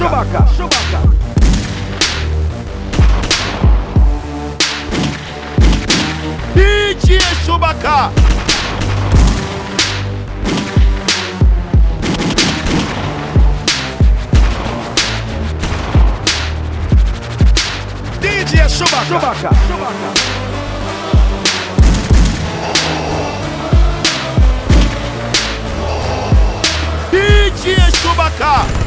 Chewbacca. Chewbacca. DJ Chewbacca. Chewbacca. Chewbacca. Chewbacca. DJ Chewbacca.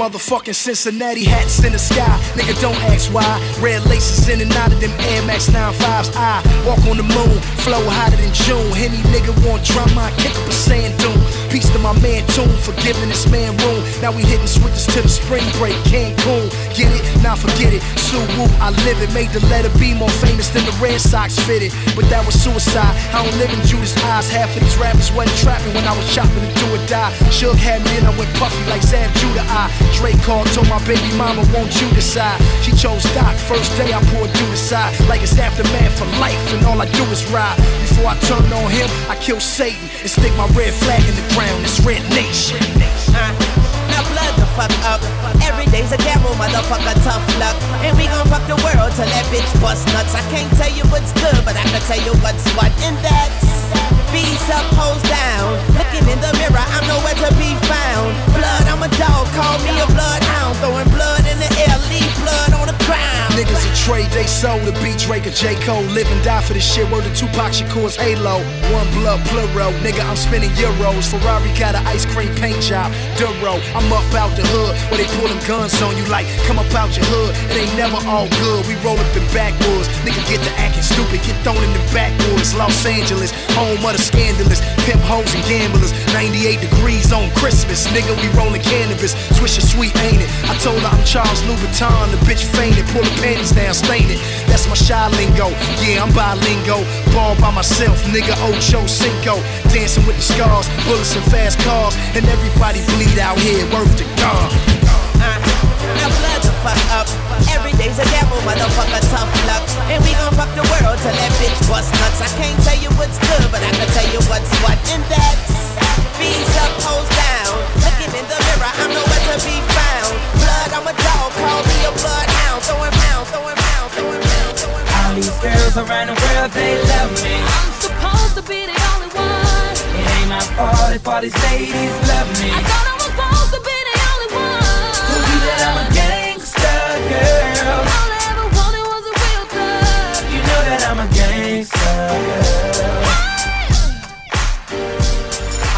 Motherfucking Cincinnati hats in the sky. Nigga, don't ask why. Red laces in and out of them Air Max 95s. I walk on the moon, flow hotter than June. Any nigga want drama, I kick up a sand dune. Peace to my man Tune for giving this man room. Now we hitting switches to the spring break, Cancun. Get it? Now forget it. Sue Woo, I live it. Made the letter B more famous than the Red Sox fitted. But that was suicide. I don't live in Judas' eyes. Half of these rappers wasn't trapping when I was chopping to do or die. Suge had me and I went puffy like Zab Judah. I Drake called, told my baby mama, won't you decide? She chose Doc. First day I poured you aside. Like it's aftermath for life, and all I do is ride. Before I turn on him, I kill Satan and stick my red flag in the ground. It's Red Nation. Now blood the fuck up. Every day's a gamble, motherfucker, tough luck. And we gon' fuck the world till that bitch bust nuts. I can't tell you what's good, but I can tell you what's what. And that's Bees up, hoes down. Soul to beat Drake or J. Cole. Live and die for this shit. Word to Tupac Shakur's Halo. One blood plural. Nigga, I'm spending euros. Ferrari got an ice cream paint job. Duro. I'm up out the hood where they pull them guns on you like, come up out your hood. It ain't never all good. We roll up in backwoods. Nigga, get to acting stupid. Get thrown in the backwoods. Los Angeles, home of the scandalous. Pimp hoes and gamblers. 98 degrees on Christmas. Nigga, we rolling cannabis. Swisher sweet, ain't it? I told her I'm Charles Louboutin. The bitch fainted. Pull the panties down, stain it. That's my shy lingo. Yeah, I'm bilingo. Ball by myself, nigga. Ocho Cinco. Dancing with the scars, bullets and fast cars. And everybody bleed out here. Worth to God. Uh, now blood the fuck up. Every day's a gamble, motherfucker, tough luck. And we gon' fuck the world till that bitch bust nuts. I can't tell you what's good, but I can tell you what's what. And that's Bees up, hoes down. Looking in the mirror, I'm nowhere to be found. Blood, I'm a dog, call me a bloodhound. Throwing pound, throwing pound, throwing pound, throwing pound. All these girls around the world, they love me. I'm supposed to be the only one. It ain't my fault if all these ladies love me. I thought I was supposed to be the only one. Told you that I'm a gangster, girl. All I ever wanted was a real girl. You know that I'm a gangster, girl.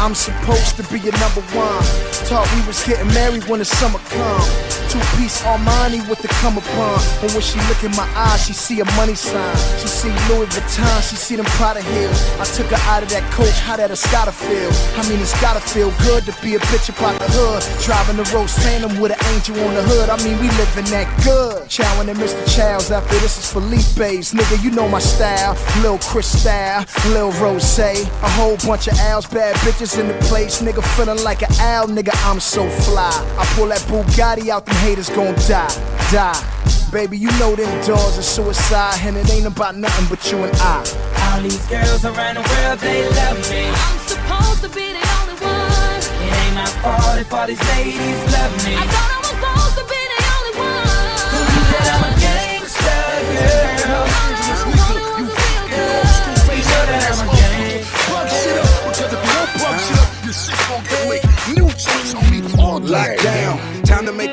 I'm supposed to be your number one. We was getting married when the summer come. Two piece Armani with the come upon. But when she look in my eyes, she see a money sign. She see Louis Vuitton, she see them Prada heels. I took her out of that coach, how that it's gotta feel. I mean, it's gotta feel good to be a bitch about the hood. Driving the Rolls Phantom with an angel on the hood. I mean, we living that good. Chowing and Mr. Childs after this is Felipe's. Nigga, you know my style. Lil Chris style, Lil Rose. A whole bunch of owls, bad bitches in the place. Nigga feeling like an owl, nigga, I'm so fly. I pull that Bugatti out, them haters gon' die, die. Baby, you know them doors are suicide, and it ain't about nothing but you and I. All these girls around the world, they love me. I'm supposed to be the only one. It ain't my fault if all these ladies love me. I thought I was supposed to be the only one. Told you that I'm a gangster, girl.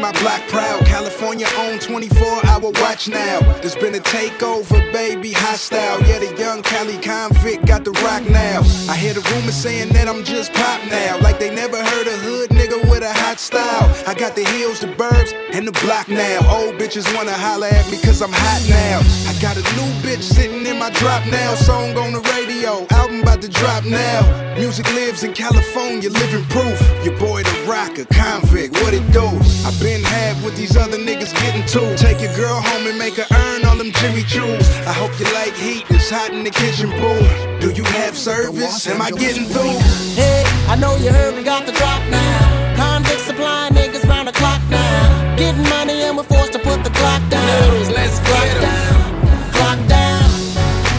Make my block proud. California own 24 hour watch now. There's been a takeover, baby, hostile. Yeah, the young Cali convict got the rock now. I hear the rumors saying that I'm just pop now. Like they never heard a hood nigga with a hot style. I got the heels, the burbs, and the block now. Old bitches wanna holler at me cause I'm hot now. I got a new bitch sitting in my drop now. Song on the radio, album about to drop now. Music lives in California, living proof. Your boy the rocker, convict, what it do? I been had what these other niggas getting to. Take your girl home and make her earn all them Jimmy Choo's. I hope you like heat, it's hot in the kitchen, boo. Do you have service? Am I getting through? Hey, I know you heard we got the drop now. Convict supply niggas round the clock now. Getting money and we're forced to put the clock down. let's clock get 'em. down, clock down.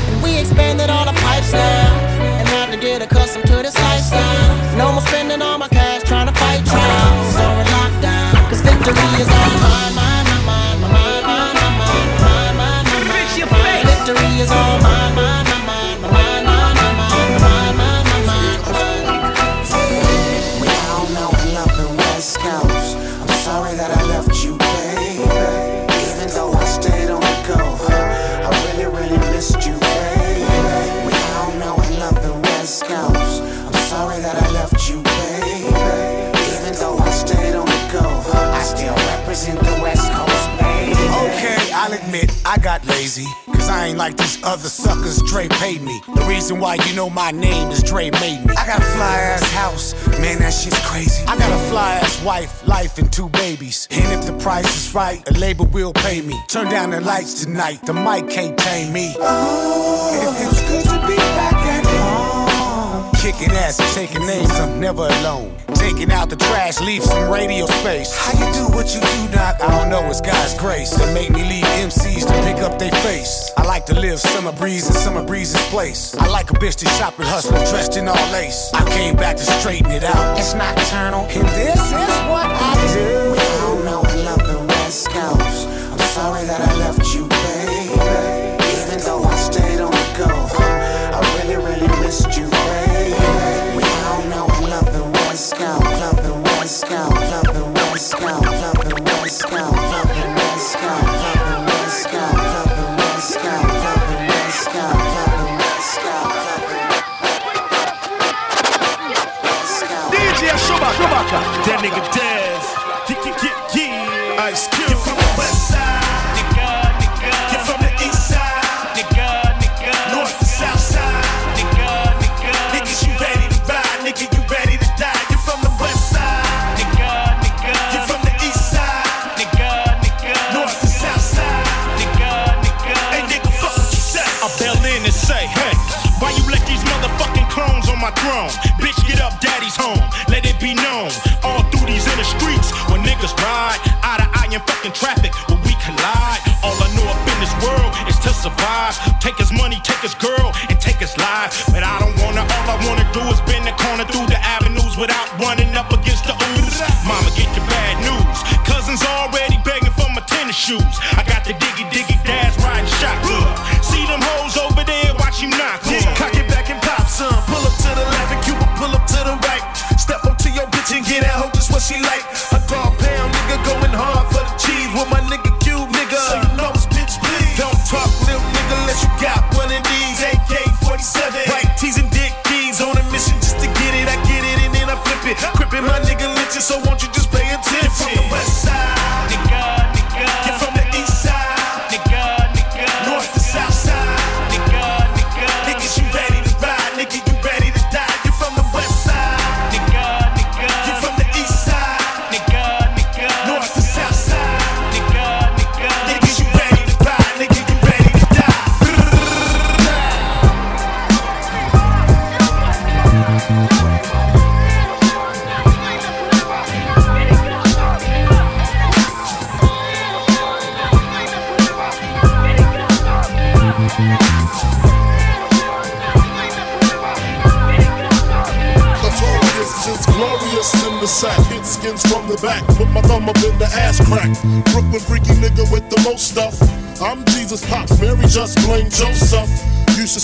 And we expanded all the pipes now. And had to get accustomed to this lifestyle. No more sorry that I left you, baby. Even though I stayed on the go. I still represent the West Coast, baby. Okay, I'll admit I got lazy. Cause I ain't like these other suckers Dre paid me. The reason why you know my name is Dre made me. I got a fly ass house, man, that shit's crazy. I got a fly ass wife, life, and two babies. And if the price is right, a label will pay me. Turn down the lights tonight, the mic can't tame me. It feels good to be back at home. Kicking ass and taking names, I'm never alone. Taking out the trash, leave some radio space. How you do what you do, Doc? I don't know, it's God's grace that make me leave MCs to pick up their face. I like to live summer breeze in summer breeze's place. I like a bitch to shop and hustle, dressed in all lace. I came back to straighten it out. It's nocturnal, and this is what I do. We all know and love the West Coast. I'm sorry that I left you, That nigga Dez. Ice Cube. without wanting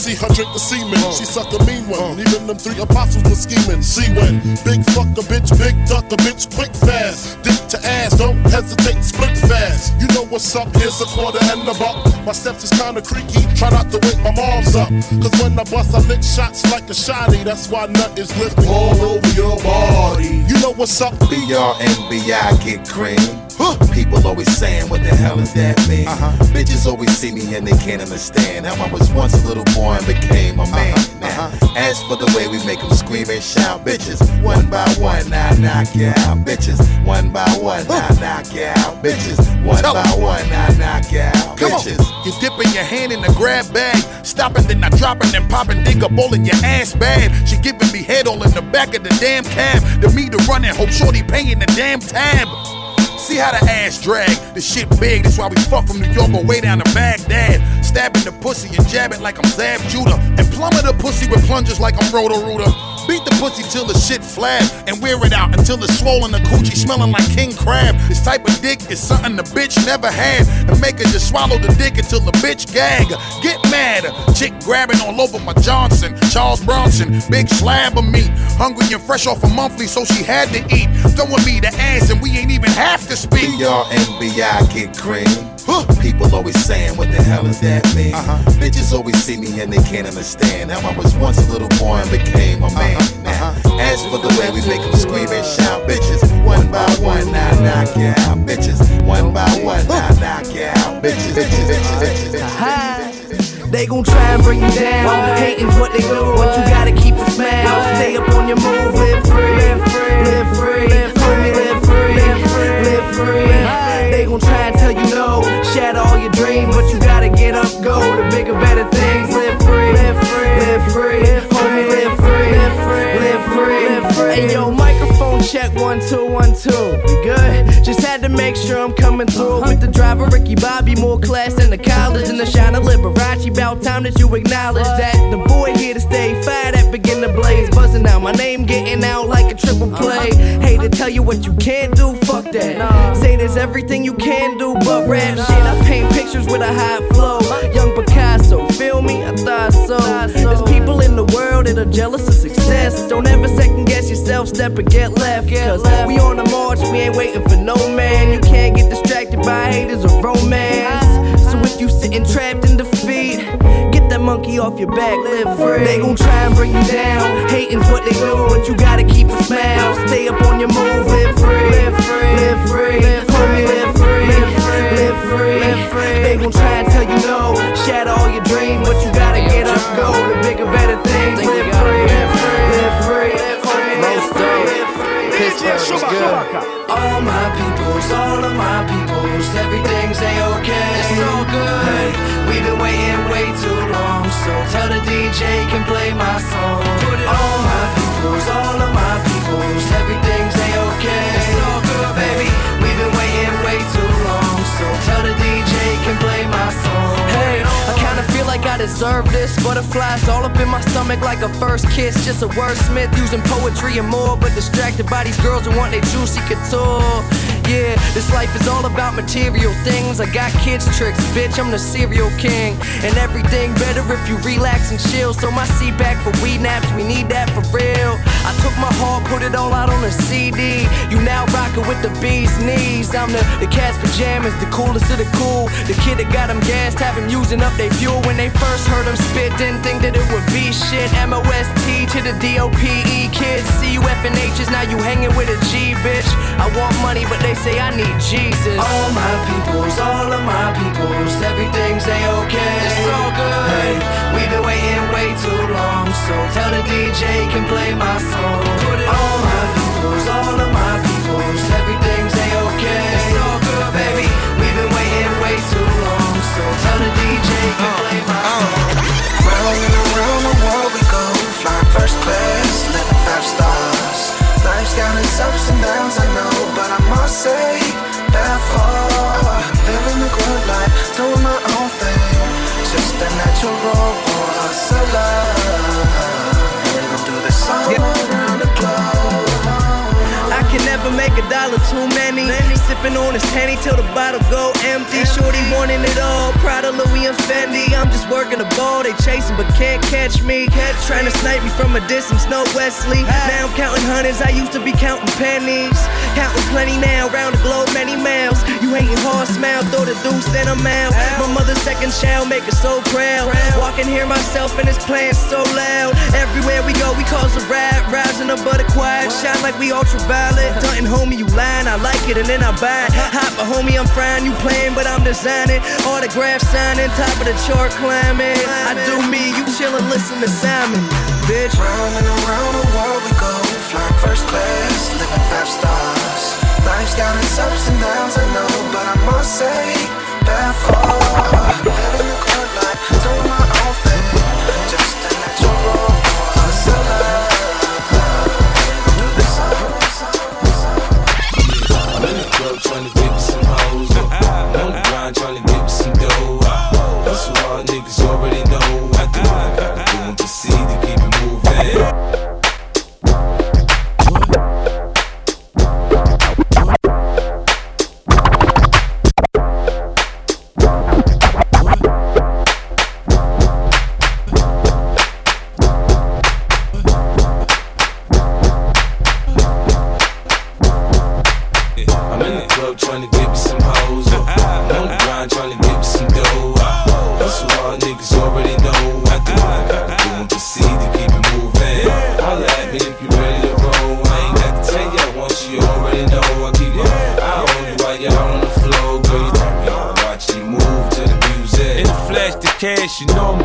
see her drink the semen. She suck a mean one. Uh. Even them three apostles were scheming. See when big fuck a bitch, big duck a bitch, quick fast. Dick to ass, don't hesitate, split fast. You know what's up? Here's a quarter and a buck. My steps is kinda creaky. Try not to wake my mom's up. Cause when I bust, I lick shots like a shotty. That's why nut is lifting all over your body. You know what's up? B-R-N-B-I get cream. People always saying, what the hell is that mean? Uh-huh. Bitches always see me and they can't understand how I was once a little boy and became a uh-huh. man. Uh-huh. Now, as for the way we make them scream and shout, bitches, one by one, I knock you out. Bitches, one by one, I knock you out. Bitches, one Tell by 'em. one, I knock you out. Come on. Bitches. You dipping your hand in the grab bag, stopping, then I dropping, then popping, dig a bowl in your ass bad. She giving me head all in the back of the damn cab. The meter running, hope shorty paying the damn tab. See how the ass drag, the shit big, that's why we fuck from New York all way down to Baghdad. Stabbing the pussy and jabbing like I'm Zab Judah. And plumber the pussy with plungers like I'm Roto Rooter. Beat the pussy till the shit flab and wear it out until it's swollen the coochie smelling like king crab. This type of dick is something the bitch never had. And make her just swallow the dick until the bitch gag. Get mad, chick grabbing all over my Johnson. Charles Bronson, big slab of meat. Hungry and fresh off a monthly, so she had to eat. Throwing me the ass and we ain't even have to speak. B-R-N-B-I get cream. People always saying, what the hell is that mean? Uh-huh. Bitches always see me and they can't understand how I was once a little boy and became a man. Uh-huh. Now, uh-huh. as for the way we make them scream and shout, bitches, one by one, I knock you out. Bitches, one by one, I knock you out. Bitches, bitches, bitches, bitches, bitches. They gon' try and bring you down. Hating's what they do, but you gotta keep a smile. Stay up on your move, live free, live free, live free, live free, live free. They gon' try and tell you no, shatter all your dreams, but you gotta get up, go to bigger, better things. Live free, live free, live free, homie, live free, live free, live free. Hey yo, microphone check one two one two. We good? Had to make sure I'm coming through with the driver Ricky Bobby, more class than the college and the shine of Liberace. About time that you acknowledge that the boy here to stay. Fire that begin to blaze, buzzing out. My name getting out like a triple play. Hate to tell you what you can't do, fuck that. Say there's everything you can do, but rap shit. I paint pictures with a high flow. Young Picasso, feel me? I thought so. There's people in the world that are jealous of success. Don't ever second guess yourself, step or get left. Cause we on the march, we ain't waiting for no man. You can't get distracted by haters or romance. Uh-huh. So if you sitting trapped in defeat, get that monkey off your back, live free. They gon' try and bring you down. Hating's what they do, but you gotta keep a smile. Stay up on your move, live free, live free, live free, homie, live free, live free, live free. They gon' try and tell you no, shatter all your dreams, but you gotta get up, go to bigger, better things. Live free, live free, live free, homie, live free, live free. Pittsburgh was good. All my peoples, all of my peoples, everything's a-okay. It's all good. Hey, we've been waiting way too long, so tell the DJ can play my song. All my peoples, all of my peoples, everything's a-okay. It's all good, baby. We've been waiting way too long, so tell the DJ can play my song. Like I deserve this. Butterflies all up in my stomach like a first kiss. Just a wordsmith using poetry and more, but distracted by these girls who want their juicy couture. Yeah, this life is all about material things. I got kids tricks, bitch. I'm the serial king, and everything better if you relax and chill. So my seat back for weed naps, we need that for real. I took my heart, put it all out on a CD. You now rockin' with the bee's knees. I'm the the cat's pajamas, the coolest of the cool. The kid that got them gassed, have him using up their fuel. When they first heard him spit, didn't think that it would be shit. M O S T to the D O P E kids. C U F and H's, now you hanging with a G, bitch. I want money, but they say I need Jesus. All my peoples, all of my peoples, everything's a-okay. It's all good. Hey, we've been waiting way too long, so tell the DJ can play my song. Put it All my peoples, all of my peoples, everything's a-okay. It's all good, baby. We've been waiting way too long, so tell the DJ can uh, play my uh. song. Round and a dollar too many. Sipping on his henny till the bottle go empty. Shorty wanting it all. Proud of Louis and Fendi. I'm just working the ball. They chasing but can't catch me. Catch trying to snipe me from a distance. No Wesley. Now I'm counting hundreds. I used to be counting pennies. Counting plenty now. Round the globe, many miles. You hating hard smile. Throw the deuce, then I'm out. My mother's second child make her so proud. Walk and hear myself and it's playing so loud. Everywhere we go, we cause a rap. Rising above the quiet. Shine like we ultraviolet. Duntin' homie, you lying. I like it and then I buy it. Hot, but homie, I'm frying. You playing, but I'm designing. Autograph signing. Top of the chart climbing. I do me. You chillin', listen to Simon. Bitch. Round and around the world we go, flying first class, living five stars. Life's got its ups and downs, I know, but I must say, bad far. Living the good life, doing my own thing,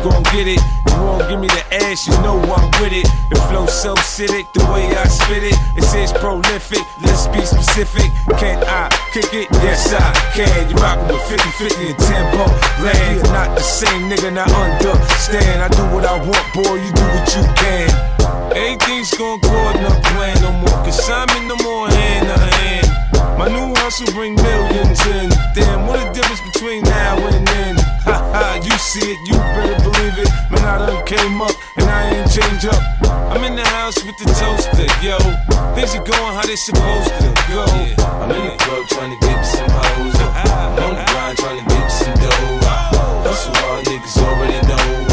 gon' get it. You won't give me the ass, you know I'm with it. The flow so acidic, the way I spit it, it says prolific. Let's be specific. Can I kick it? Yes, I can. You rockin' with 50 50 and tempo. Land, you're not the same nigga, not understand. I do what I want, boy, you do what you can. Everything's gon' go the plan no more, cause I'm in no more hand to hand. My new hustle bring millions in. Damn, what a difference between now and then. Ha, you see it, you better believe it. Man, I done came up and I ain't changed up. I'm in the house with the toaster, yo. Things are going how they supposed to go. I'm in the club trying to get some hoes. I'm on the grind trying to get some dough. Hustle hard, niggas already know.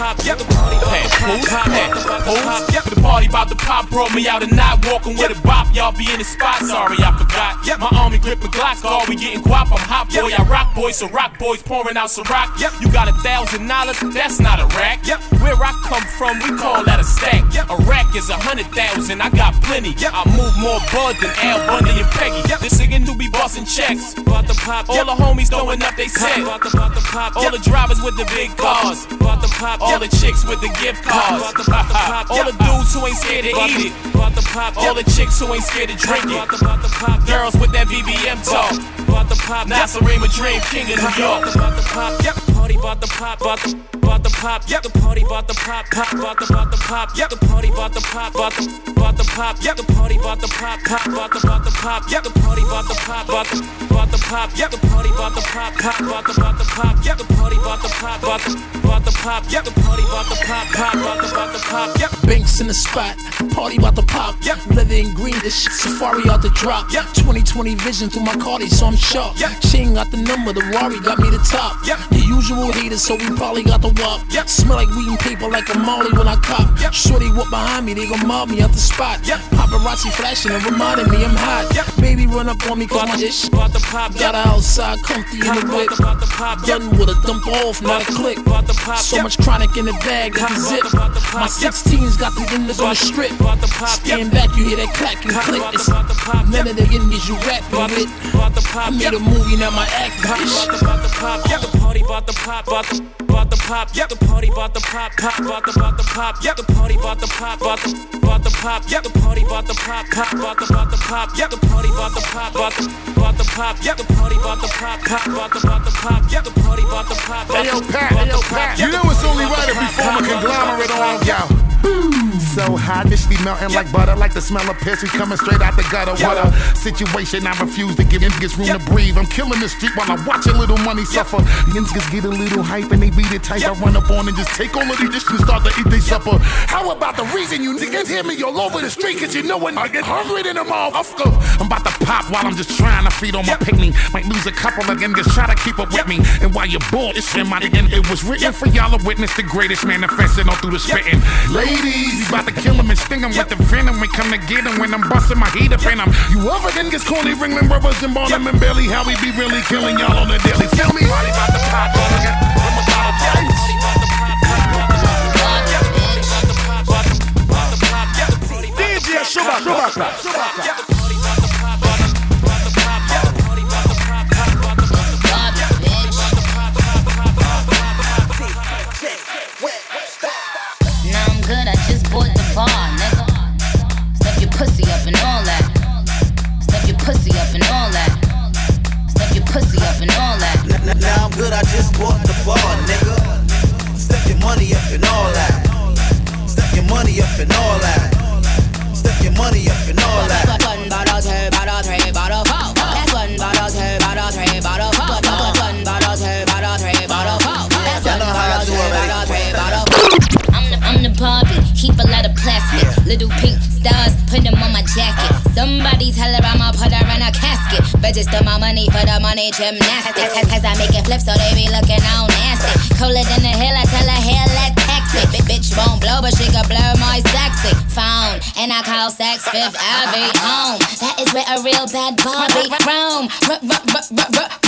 Chewbacca. The party about to pop brought me out and not walking with a bop. Y'all be in the spot, sorry I forgot. My army gripping Glocks, all we getting guap. I'm hot boy, I rock boy, so rock boys pouring out some rock. You got a thousand dollars, that's not a rack. Where I come from, we call that a stack. A rack is a hundred thousand, I got plenty. I move more bud than Al Bundy and Peggy. This nigga do be busting checks. Bought the pop, all the homies throwing up they set. Bout the pop, all the drivers with the big cars. All the chicks with the gift cards. All the dudes who ain't scared to eat it. All the chicks who ain't scared to drink it. Girls with that BBM talk. Nasarima Dream King of New York. Yep, Party about the pop, about the about the pop, yep. The party about the pop, pop, about the about the pop, yep. The party about the pop, about the about the pop, yep. The party about the pop, pop, about the about the pop, yep. The party about the pop, about the about the pop, yep. The party about the pop, pop, about the about the pop, yep. The party about the pop, about the about the pop, yep. The party about the pop, pop, about the about the pop, yep. Banks in the spot, party about to pop. Yep. Leather and green, this shit safari out the drop. Yep. 2020 vision through my Cardi, so I'm sharp. Yep. Chain got the number, the Rari got me the top. Yep. The usual haters, so we probably got the wop. Yep. Smell like weed and paper like a molly when I cop. Yep. Shorty walk behind me, they gon' mob me out the spot. Yep. Paparazzi flashing and reminding me I'm hot. Yep. Baby run up on me cause my ish. About the pop, Got her outside, comfy in the whip. about the pop, Done with a dump off, not a click. about the pop, So yep. much chronic in the bag, that the zip. My 16's got the niggas on the strip. Stand back, you hear that clack and click. It's none of the niggas you rapping with. I made a movie, now my acting. Yep, the party about the pop, about the about the pop. Yep, the party about the pop, pop, about the about the pop. Yep, the party about the pop, about the about the pop. Yep, the party about the pop, pop, about the about the pop. Yep, the party about the pop, about the about the pop. Yep, the party about the pop, pop, about the about the pop. Yep, the party about the pop. Hey yo, Pat, hey yo, Pat. You know it's only right if we form a conglomerate on y'all. So high, initially melting like butter, like the smell of piss. We coming straight out the gutter. What a situation! I refuse to give niggas room to breathe. I'm killing the street while I watch a little money suffer. The niggas get a little hype and they beat it tight. I run up on and just take all of these dishes and start to eat their supper. How about the reason you niggas hear me all over the street? Cause you know when I get hungry in the motherfucker. I'm about to pop while I'm just trying to feed on my picnic. Might lose a couple of just try to keep up with me. And while you're bored, it's in my again. It was written for y'all to witness the greatest manifesting all through the spitting. Ladies, we about to kill them and sting them with the venom. We come to get them when I'm busting my heat up in them. You other than gets corny, ringling rubbers and ballin' and belly. How we be really killing y'all on the daily. Feel me? Body about to pop, DJ Chewbacca. Now Now I'm good, I just bought the bar, nigga. Step your money up and all that. Step your money up and all that. Step your money up and all that. One bottle, two bottle, three bottle, four. That's one bottle, two bottle, three bottle, four. One bottle, two bottle, three bottle, four. That's one bottle, two bottle, three bottle, I'm the, I'm the Barbie, keep a lot of plastic. Little pink stars, put them on my jacket. Somebody tell her I'ma put her in a casket. Register my money for the money gymnastics. Cause, I make it flip so they be looking all nasty. Cooler than the hill, I tell her hair let taxi. Bi- bitch won't blow, but she can blur my sexy phone. And I call Saks Fifth Ave home. That is where a real bad Barbie roam.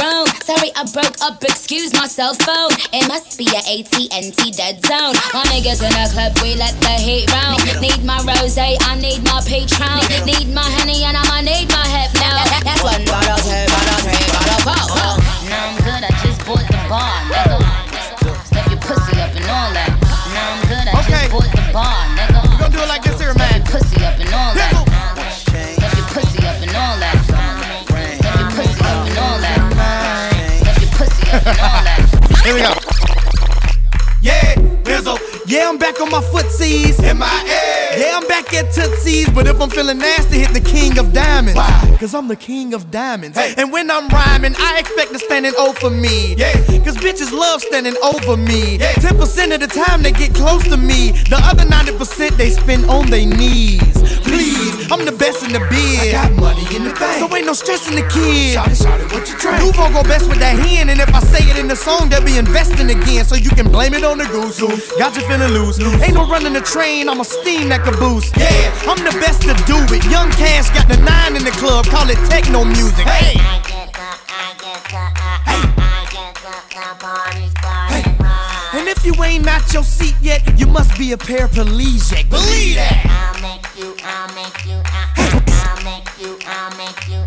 Roam. Sorry, I broke up, excuse my cell phone. It must be a AT&T dead zone. My niggas in the club, we let the heat round. Need my rose, I need my Patron. Need my honey, and I'ma need my hip now. That's one bottle, two bottle, three bottle, four. Now I'm good, I just bought the bar. Step your pussy up and all that. Bar, nigga. We gonna do it like this here, man. Pussy up and all that. Step your pussy up and all that. Step your pussy up and all that. Step your pussy up and all that. Here we go. Yeah, Bizzle. Yeah, I'm back on my footsies. M.I.A. Yeah, I'm back at Tootsie's. But if I'm feeling nasty, hit the king of diamonds. Why? Cause I'm the king of diamonds. And when I'm rhyming, I expect to standing over me. Yeah. Cause bitches love standing over me. 10% of the time they get close to me. The other 90% they spend on their knees. Please, I'm the best in the biz. I got money in the bank. So ain't no stressing the kid. Shout it, shout it, what you drink? Nuvo go best with that hand. And if I say it in the song, they'll be investing again. So you can blame it on the goose. Got you feeling loose. Ain't no running the train, I'm a steam that boost. Yeah, I'm the best to do it. Young Cash got the nine in the club, call it techno music. Hey! I get the, I get the, uh, I get the, the party's party's on. And if you ain't out your seat yet, you must be a paraplegic. Believe that! I'll make you, I'll make you, uh, I'll make you, I'll make you,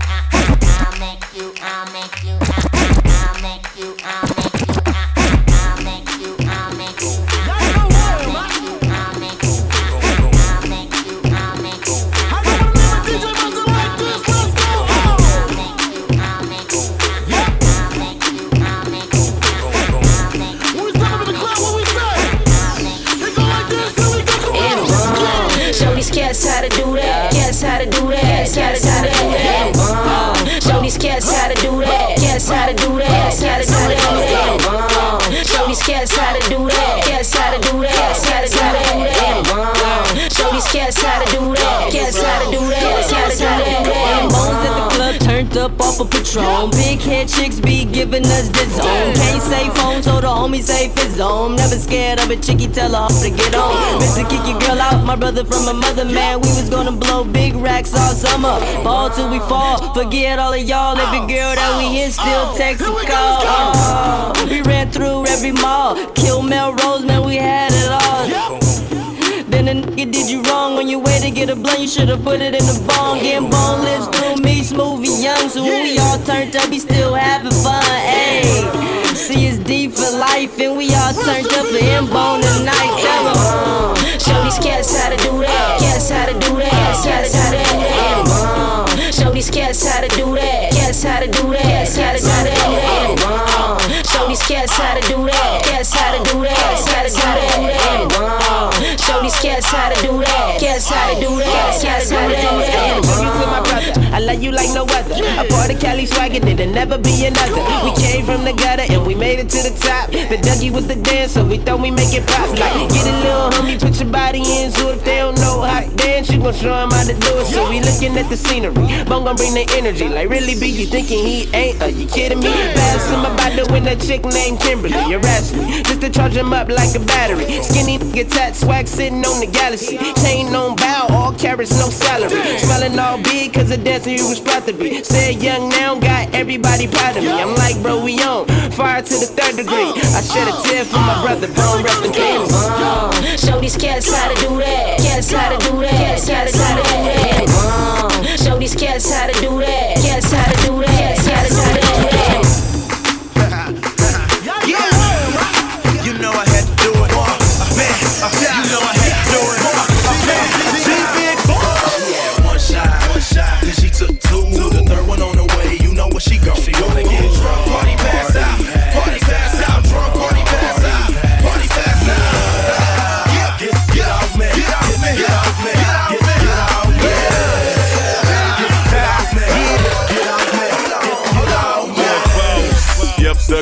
Cats how to do that. Show these cats how to do that. Cats how to do that. Cats how to do that. Up off a Patron. Big head chicks be giving us the zone. Can't say phone, so the homie say his zone. Never scared of a chickie, tell her to get on. Mr. Kick your girl out, my brother from a mother, man. We was gonna blow big racks all summer. Ball till we fall. Forget all of y'all. Every girl that we hit still text and call. Oh, we ran through every mall. Kill Melrose, man, we had it all. Then when a nigga did you wrong. On your way to get a blunt, you should've put it in the bong. Getting bone lips through me, smooth and young. So when we all turned up, we still having fun. Ayy, see it's deep for life, and we all turned up for him bone tonight. Tell 'em. Uh, show these cats how to do that. Cats how to do that. Cats how to do that. Uh, show these cats how to do that. Cats how to do that. Cats how to do that. Uh, show these cats how to do that. Cats how to do that. Show these cats how to do that. Cats how to do that. Cats how to do that. You to my brother. Love you like no other. A part of Cali swagger, there'll never be another. We came from the gutter and we made it to the top. The Dougie was the dancer, we thought we make it pop. Like, get a little homie, put your body in. So if they don't know how to dance, you gon' show 'em how to do it. So we looking at the scenery. Bone gon' bring the energy. Like, really be you thinking he ain't? Are you kidding me? Pass him about to win a chick named Kimberly. You're me just to charge him up like a battery. Skinny nigga tat swag sitting on the galaxy. Chain on bow, all carrots, no salary. Smelling all big cause the dancer you was proud to be. Said young now, got everybody proud of me. I'm like, bro, we on fire to the third degree. I shed a tear for my brother, bone rest in peace. Show these cats how to do that. Cats how to do that. Cats how to do that. Show these cats how to do that.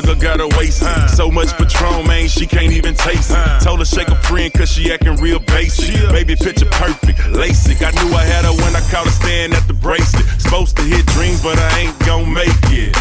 Me. Got a waist. So much Patron, man, she can't even taste it. Told her shake a friend cause she acting real basic. Baby, picture perfect, LASIK. I knew I had her when I caught her staring at the bracelet. Supposed to hit dreams, but I ain't gon' make it.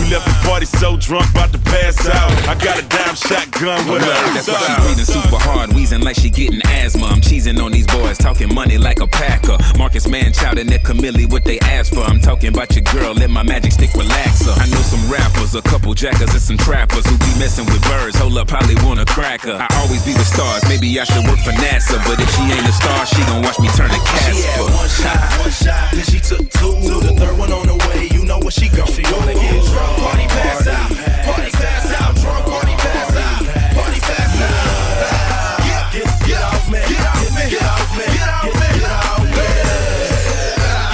We left the party so drunk, about to pass out. I got a dime shotgun with her. That's why she breathing super hard, wheezing like she getting asthma. I'm cheesing on these boys, talking money like a packer. Marcus Manchild and Nick Camille, what they ask for. I'm talking about your girl, let my magic stick relax her. I know some rappers, a couple jackers and some trappers who be messing with birds. Hold up, probably want a cracker. I always be with stars, maybe I should work for NASA. But if she ain't a star, she gon' watch me turn to She had one shot, one shot. Then she took two. The third one on the way. You know what she gon' She gonna get drunk. Party pass out. Party pass out. Drunk party pass out. Party pass out. Yeah, get, get off me. Get off me. Get off me. Get off me. Get off me.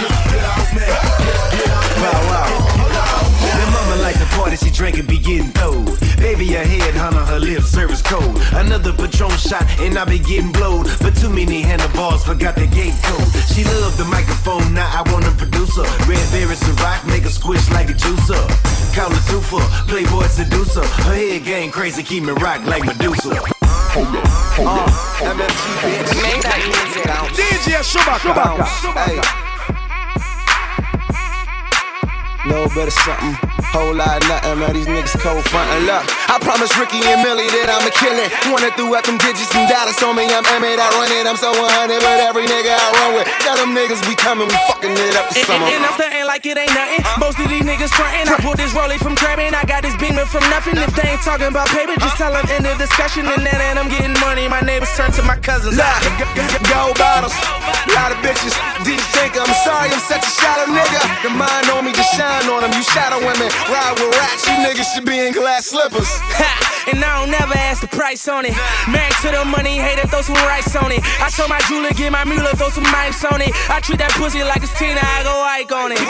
Get, get off me. Get off me. Wow, wow. The mama like the party, she drink and be on her lips, service cold. Another Patron shot, and I be getting blowed. But too many handlebars, forgot the gate code. She love the microphone, now I want a producer. Red berries and rock, make her squish like a juicer. Call her Tufa, playboy seducer. Her head game crazy, keep me rock like Medusa. Hold up, hold up. MFG, bitch. DJ Chewbacca. Hey. Little bit of something, whole lot nothing, man. These niggas cold frontin' luck. I promised Ricky and Millie that I'ma kill it. Wanna threw up them digits and dollars on me. I'm Emmett, I run it. I'm so 100, but every nigga I run with. Tell them niggas we coming, we fucking it up this And, summer. and, and I'm stunting like it ain't nothing. Most of these niggas frontin'. I pulled this rollie from crabbing. I got this beamer from nothing. If they ain't talking about paper, just tell them end the discussion. And then and I'm getting money. My neighbors turn to my cousins. Look, gold bottles, lot of bitches. DJ think I'm sorry, I'm such a shallow nigga. The mind on me, just shine on them. You shadow women, ride with rats. You niggas should be in glass slippers. Ha! And I don't never ask the price on it. Man to the money, hater, throw some rice on it. I told my jeweler, get my mule, throw some mics on it. I treat that pussy like it's Tina, I go Ike on it.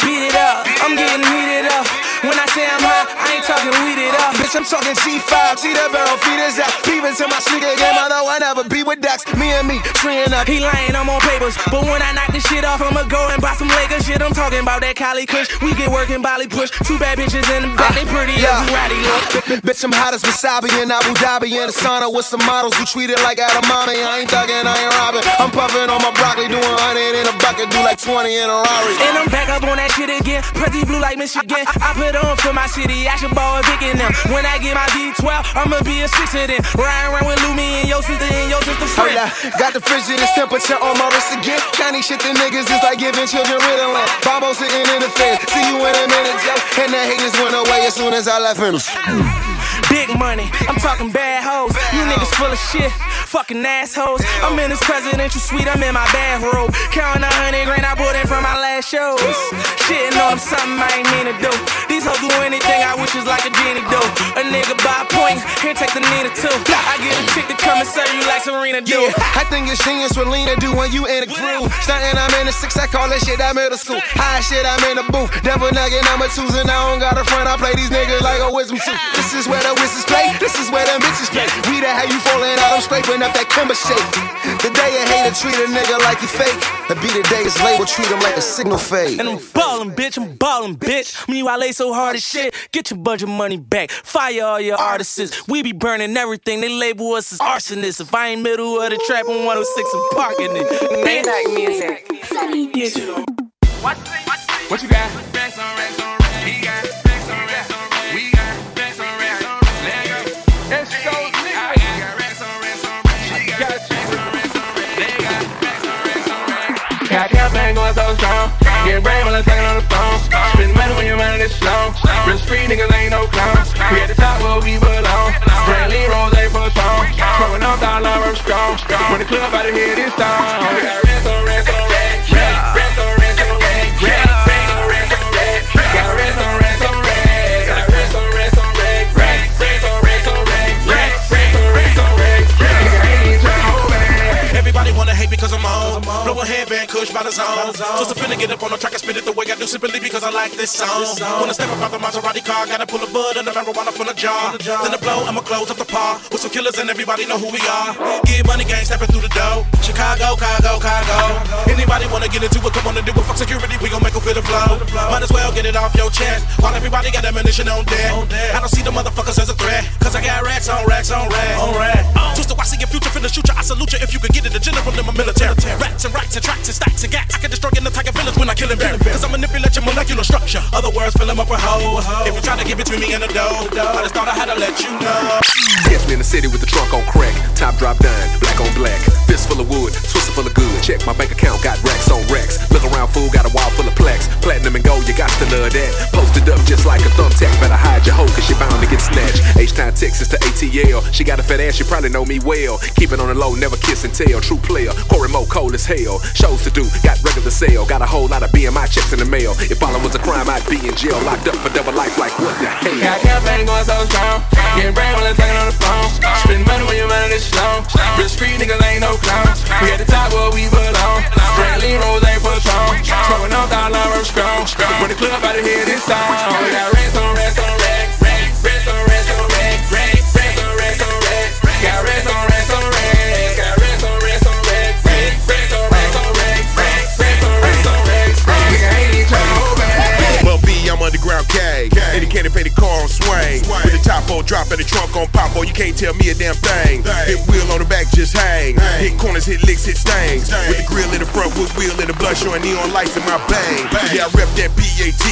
Beat it up, I'm getting heated up. When I say I'm hot, I ain't talking weed it up. Bitch, I'm talking G5, see the barrel feeders out. Peeping to my sneaker game, although I never be with Dax. Me and me, treeing up. He lying, I'm on papers. But when I knock this shit off, I'ma go and buy some Lakers shit. I'm talking about that Cali Kush. We get working, Bolly push. Two bad bitches in the back, they pretty Yeah. as ratty look. Bitch, I'm hot as wasabi in Abu Dhabi in the sauna with some models who treat it like edamame. I ain't thugging, I ain't robbing. I'm puffing on my broccoli, doing 100 in a bucket, do like 20 in a Rari. And I'm back up on that shit again. Pretty blue like Michigan. I put on for my city. I should ball Vic in them. When I get my V12, I'ma be a six of them. Riding around with Lumi and your sister and your sister Oh friend. yeah, got the frigidest temperature on my wrist again. County shit, the niggas is like giving children Ritalin. Bombo sitting in the fed. See you in a minute, Joe. And the haters went away as soon as I left him. Big money, I'm talking bad hoes. You niggas full of shit. fucking assholes. I'm in this presidential suite, I'm in my bathrobe. Counting a hundred grand I brought in from my last shows. Shitting on something I ain't mean to do. These hoes do anything I wish was like a genie do. A nigga buy a point, here take the Nina too. I get a chick to come and serve you like Serena do. Yeah, I think it's genius what Lena do when you in a groove. Stunting, I'm in a six, I call that shit that middle school. High shit, I'm in the booth. Devil nugget, number twos, and I don't got a front. I play these niggas like a wisdom tooth. This is where the wizards play, this is where the bitches play. We the how you falling out, I'm scraping up that Kimber shake. The day a hater treat a nigga like he fake. The beat the day his label treat him like a signal fade. And I'm ballin', bitch, I'm ballin', bitch. Meanwhile, they so hard as shit. Get your bunch of money back. Fire all your artists. We be burning everything. They label us as arsonists. If I ain't middle of the trap, I'm 106 and parking it. Maybach music. Funny bitch. What you got? Racks on racks on racks. He got niggas ain't no clowns. We at the top where we belong. Brantley Rose ain't for strong. Smoking off dollar, I'm strong. When the club out of here this time. We got racks on wanna hate because I'm on. Blow a headband, kush by the zone. Just a finna get up on the track and spit it the way I do simply because I like this song. Wanna step up out the Maserati car, gotta pull a bud and the marijuana from the jar. Then the blow, I'ma close up the par with some killers and everybody know who we are. Get money gang stepping through the door. Chicago, Chicago, Chicago. Anybody wanna get into it? Come on and do it. Fuck security, we gon' make a feel the flow. Might as well get it off your chest while everybody got ammunition on deck. I don't see the motherfuckers as a threat, cause I got racks on racks on racks. On racks. Twisted, I see your future finna shoot you. I salute you if you can get it. A general in my military. Rats and racks and tracks and stacks and gats. I can destroy an entire village when I kill him back. Cause I manipulate your molecular structure. Other words, fill 'em up with hoe. If you try to get between me and the dough, I just thought I had to let you know. Me in the city with the trunk on crack. Top drop down, black on black. Fist full of wood, twister full of good. Check my bank account, got racks on racks. Look around, fool, got a wall full of plaques. Platinum and gold, you got to love that. Posted up just like a thumbtack. Better hide your hoe, cause she bound to get snatched. H-Town, Texas to ATL. She got a fat ass, she probably know me well. Keep it on the low, never kiss and tell. True player, Corey Mo, cold as hell. Shows to do, got regular sale. Got a whole lot of BMI checks in the mail. If all was a crime, I'd be in jail. Locked up for double life, like what the hell? Got campaign going so strong. Getting brave when I'm talking on the phone. Spend money when your money is slow. Risk free niggas ain't no clowns. We at the top where we belong. Brantley Rose ain't strong. Smoking off dollar, I'm strong. When the club out of here this time. Can't tell me a damn thing. Hit wheel on the back, just hang. Hit corners, hit licks, hit stains. With the grill in the front, wood wheel in the blood, showing neon lights in my bang. Yeah, I rep that PAT.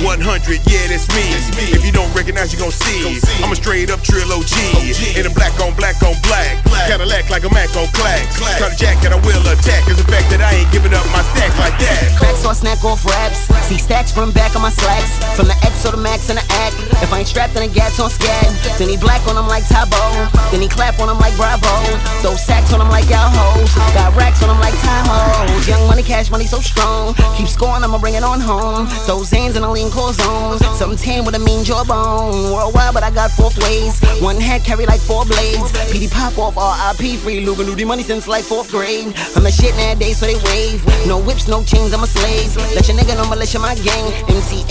100, yeah, that's me. If you don't recognize, you gon' see. I'm a straight up trill OG. In a black on black on black. Cadillac like a Mac on clack. Try to jack and I will attack. Is the fact that I ain't giving up my stack like that. Cracks on snack off raps. See stacks from back on my slacks. From the X or the max and the act. If I ain't strapped, then the gats on scat. Then he black on them like Then he clap on them like Bravo. Throw sacks on them like y'all hoes. Got racks on them like Tahoes. Young money, cash money so strong. Keep scoring, I'ma bring it on home. Those hands in a lean core zone. Some tan with a mean jawbone. Worldwide, but I got fourth ways. One head carry like four blades. PD pop off RIP free. Lugan Nudie money since like fourth grade. I'm the shit nowadays, so they wave. No whips, no chains, I'm a slave. Let your nigga know militia my gang.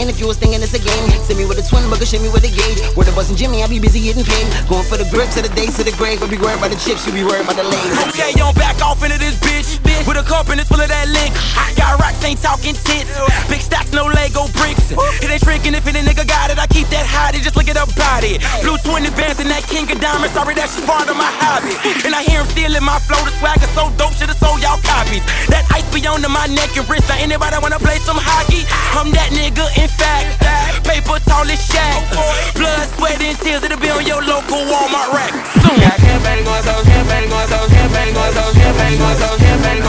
And if you was thinking it's a game, send me with a twin shit me with a gauge. Where the bustin' Jimmy, I be busy getting paid. Going for the grip to the days to the grave. I be worried about the chips, you be worried about the lays. Okay, you don't back off into this bitch. With a cup and it's full of that link. I got rocks, ain't talking tits. Big stacks, no Lego bricks. It ain't shrinking if any nigga got it. I keep that high, just look at up body. Blue 20 bands and that king of diamonds. Sorry, that's just part of my hobby. And I hear him stealing my flow. The swagger so dope, should've sold y'all copies. That ice be under my neck and wrist. Now anybody wanna play some hockey? I'm that nigga, in fact. Paper tall as Shaq. Blood, sweat, and tears. It'll be on your local Walmart rack soon. Campaign going so, campaign going so, going so, campaign going so, campaign going so, campaign going so, campaign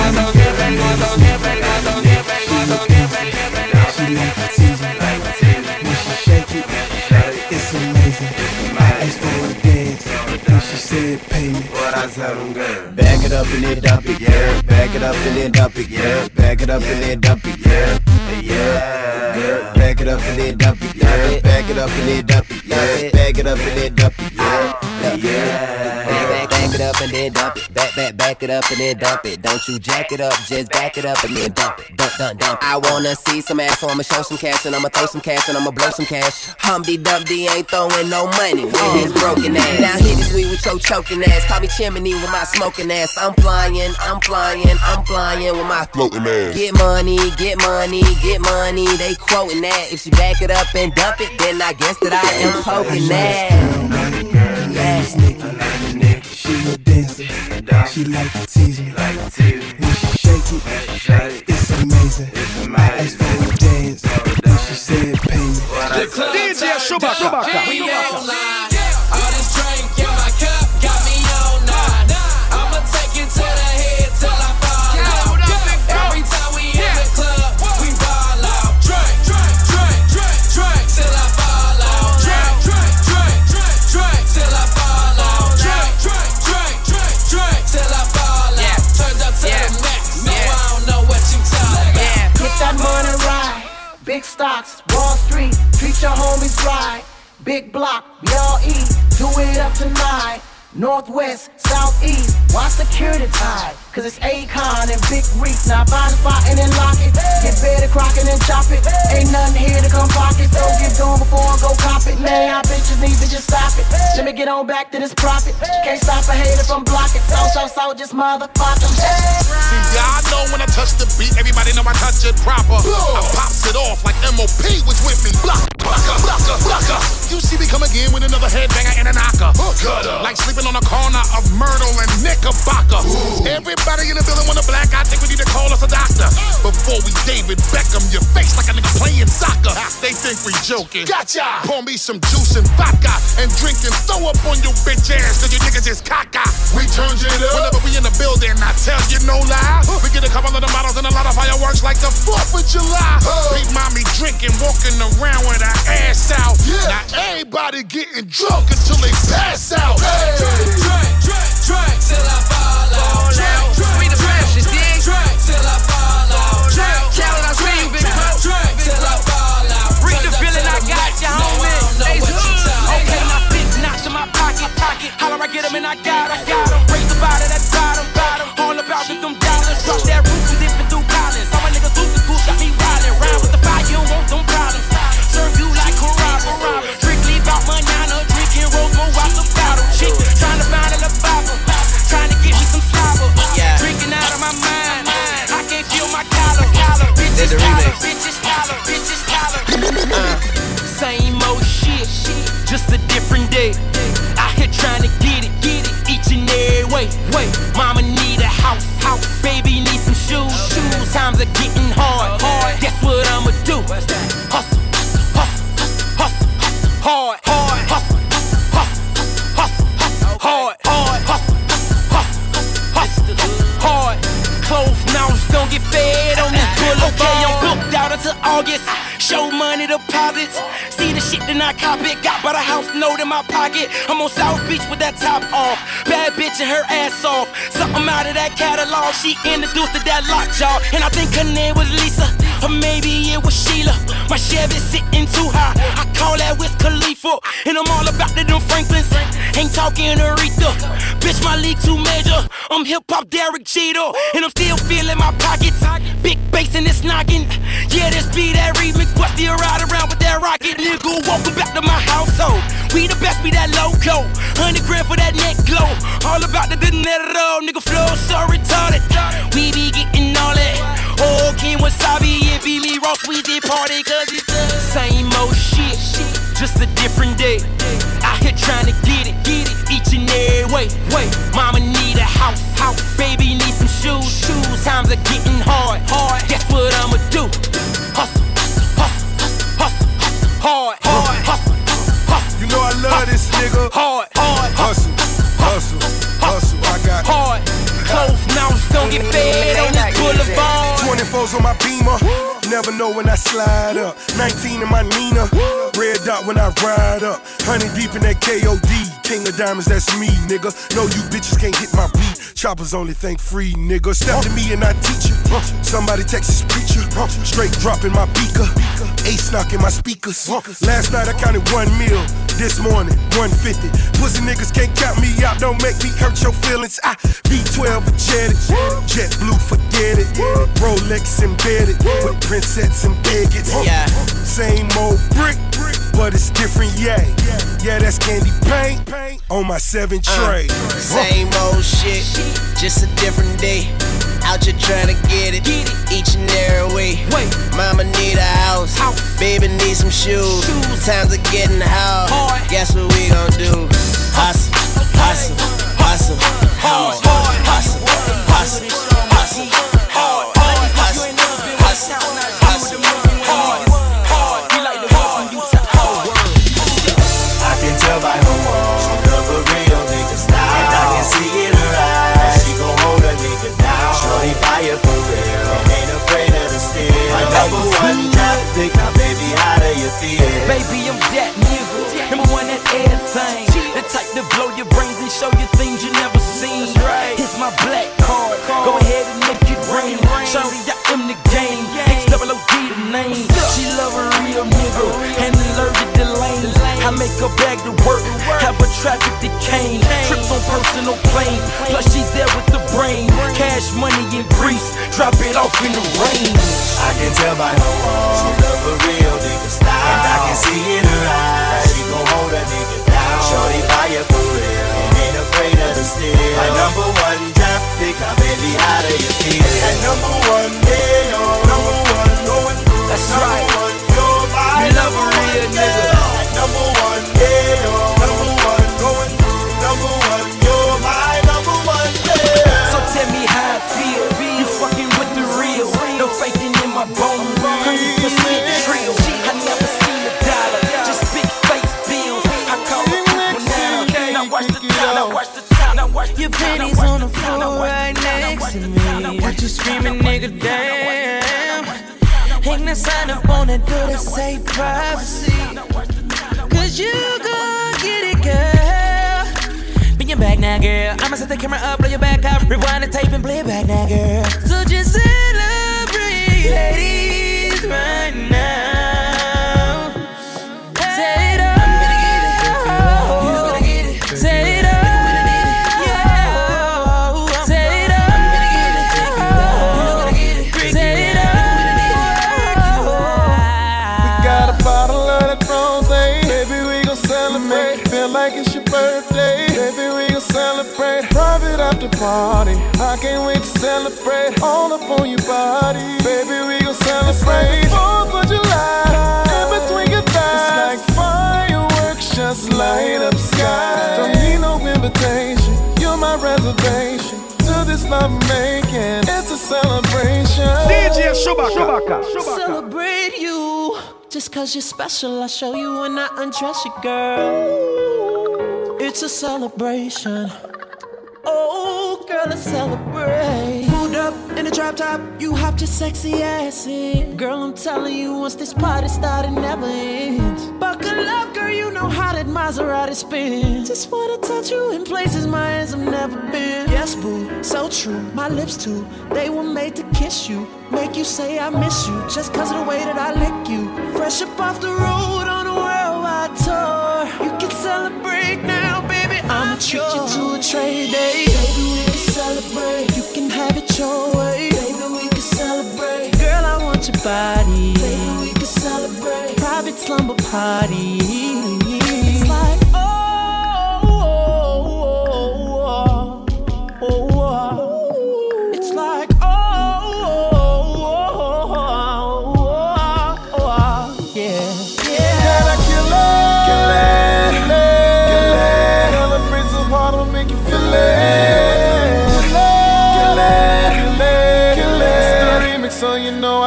Back it up and then dump it, yeah. Back it up and then dump it, yeah. Back it up and then dump it, yeah. Yeah. Back it up and then dump it, yeah. Back it up and then dump it, yeah. Back it up and then dump it, yeah. Yeah. Back, back, back it up and then dump it. Back, back, back it up and then dump it. Don't you jack it up, just back it up and then dump it. Dump, dump, dump. I wanna see some ass, so I'ma show some cash and I'ma throw some cash and I'ma blow some cash. Humpty Dumpty ain't throwing no money with his uh. broken ass. Now hit this weed with your choking ass. Call me chimney with my smoking ass. I'm flying, I'm flying, I'm flying with my floating ass. Get money, get money, get money. They quoting that. If she back it up and dump it, then I guess that I am poking that. She a dancer. She like to tease me. When she shake it, it's amazing. I asked for a dance, and she said pay me. DJ Chewbacca. We online. Big stocks, Wall Street, treat your homies right. Big block, we all eat, do it up tonight. Northwest, Southeast, why security tied? Cause it's Akon and Big Reek. Now find a spot and then lock it. Get better crockin' and chop it. Ain't nothing here to come pocket. So get going before I go cop it. Man, y'all bitches need to just stop it. Let me get on back to this profit. Can't stop a hater from blocking. So, so, so, just motherfuck 'em. See, y'all know when I touch the beat, everybody know I touch it proper. I pops it off like MOP was with me. Block. You see me come again with another headbanger and a knocker. Like sleeping on a corner of Myrtle and Knickerbocker. Everybody in the building want a black. I think we need to call us a doctor. Before we David Beckham, your face like a nigga playing soccer. They think we joking. Gotcha. Pour me some juice and vodka and drink and throw up on your bitch ass cause you niggas is caca. We turn it up. Whenever we in the building, I tell you no lie. We get a couple of the models and a lot of fireworks like the 4th of July. Beat mommy drinking, walking around with her ass out. Now everybody getting drunk until they pass out. Drink, drink, drink, drink till I fall out. Drink, drink, we the best, you dig? Drink till I fall out. Drink, Khaled, I see you, big bro. Drink till I fall out. Read the feeling I got, you homie. Ace Hood. Okay, my big knots in my pocket, pocket. Holler, I get 'em and I got 'em, got 'em. Raise the bottom, that's way. Wait, mama need a house, house. Baby need some shoes, shoes. Times are getting hard, hard. Guess what I'ma do? Hustle, hustle, hustle, hustle, hustle, hard, hard. Hustle, hustle, hustle, hustle, hard, hard. Hustle, hustle, hustle, hustle, hustle, hard. Closed mouths don't get fed on this boulevard. Okay, I'm booked out until August. Show money deposits. See the shit, then I cop it. Got by the house note in my pocket. I'm on South Beach with that top off. Bad bitch and her ass off. Something out of that catalog. She introduced to that lockjaw. And I think her name was Lisa. Or maybe it was Sheila. My Chevy sitting too high. I call that Wiz Khalifa. And I'm all about the them Franklins. Ain't talking Aretha. Bitch, my league too major. I'm hip hop Derek Jeter. And I'm still feeling my pockets. Big bass in this noggin. Yeah, this be that remix. But still ride around with that rocket. Nigga, welcome back to my household. Oh. We the best, be that loco. 100 grand for that neck glow. All about the dinero. Nigga, flow so retarded. We be getting all that. Oh, King Wasabi and be me Ross Weezy party. Cause it's the same old shit. Just a different day. Out here trying to get it, get it each and every way. Wait, mama need a house, house. Baby need some shoes, shoes. Times are getting hard, hard. Guess what I'ma do? Hustle, hustle, hustle, hustle, hustle, hustle, hard, hard. Hustle, hustle, hustle. You know I love this nigga. Hard, hard. Hustle, hustle, hustle. I got hard. Closed mouths don't get fed on this boulevard. 24s on my beamer. Never know when I slide up. 19 in my Nina. Red dot when I ride up. Honey deep in that KOD. King of diamonds, that's me, nigga. No, you bitches can't hit my beat. Choppers only think free, nigga. Step to me and I teach you. Somebody Texas preacher. Straight dropping my beaker. Ace knocking my speakers. Last night I counted one meal. This morning, 150. Pussy niggas can't count me out. Don't make me hurt your feelings. I V12 jetted. Jet blue, forget it. Rolex embedded. With princess and bigots. Yeah. Same old brick, but it's different, yeah. Yeah, that's candy paint on my seven uh, tray. Same old shit, just a different day. Out here trying to get it get it. each and every way. Wait. Mama need a house, baby need some shoes. Times are getting hard. Guess what we gon' do? Hustle, hustle, hustle, hard. Hustle, hustle, hustle, hard. Hustle, hustle, hustle, things you never seen. It's my black card. Go ahead and make it rain. Shorty, I am the game. X double O D the name. She love a real nigga and allergic to lanes. I make her bag to work. Have a traffic cane. Trips on personal planes. Plus she's there with the brain. Cash money in Greece. Drop it off in the rain. I can tell by her walk, she love a real nigga style. And I can see in her eyes, she gon' hold a nigga down. Shorty fire for real, of steel. My number one draft pick, now baby, how do you feel? And number one, yeah, no, number one, going through. That's number right. one, you're my You love a real nigga. Your watch on the the floor right the next to me. What you screaming, nigga, the the damn. the Ain't no sign up on that door that say privacy. Cause you gon' get it, girl. Bring your back now, girl. I'ma set the camera up, blow your back out, rewind the tape and play it back now, girl. So just celebrate, ladies, right now. Say birthday, baby, we gon' celebrate. Private after party, I can't wait to celebrate. All up on your body, baby, we gon' celebrate. Fourth of July, in between your thighs, it's like fireworks, just light up sky. Don't need no invitation, you're my reservation. To this love making, it's a celebration. DJ Shubaka. Celebrate you. Just cause you're special, I show you when I undress you, girl. It's a celebration. Oh, girl, let's celebrate. Pulled up in a drop top, you hopped your sexy ass in. Girl, I'm telling you, once this party started, never ends. Buckle up, girl, you know how that Maserati spins. Just wanna touch you in places my hands have never been. Yes, boo, so true. My lips too, they were made to kiss you. Make you say I miss you, just cause of the way that I lick you. Fresh up off the road on a. You can celebrate now, baby. I'ma treat you to a trade day. Baby, we can celebrate. You can have it your way. Baby, we can celebrate. Girl, I want your body. Baby, we can celebrate. Private slumber party.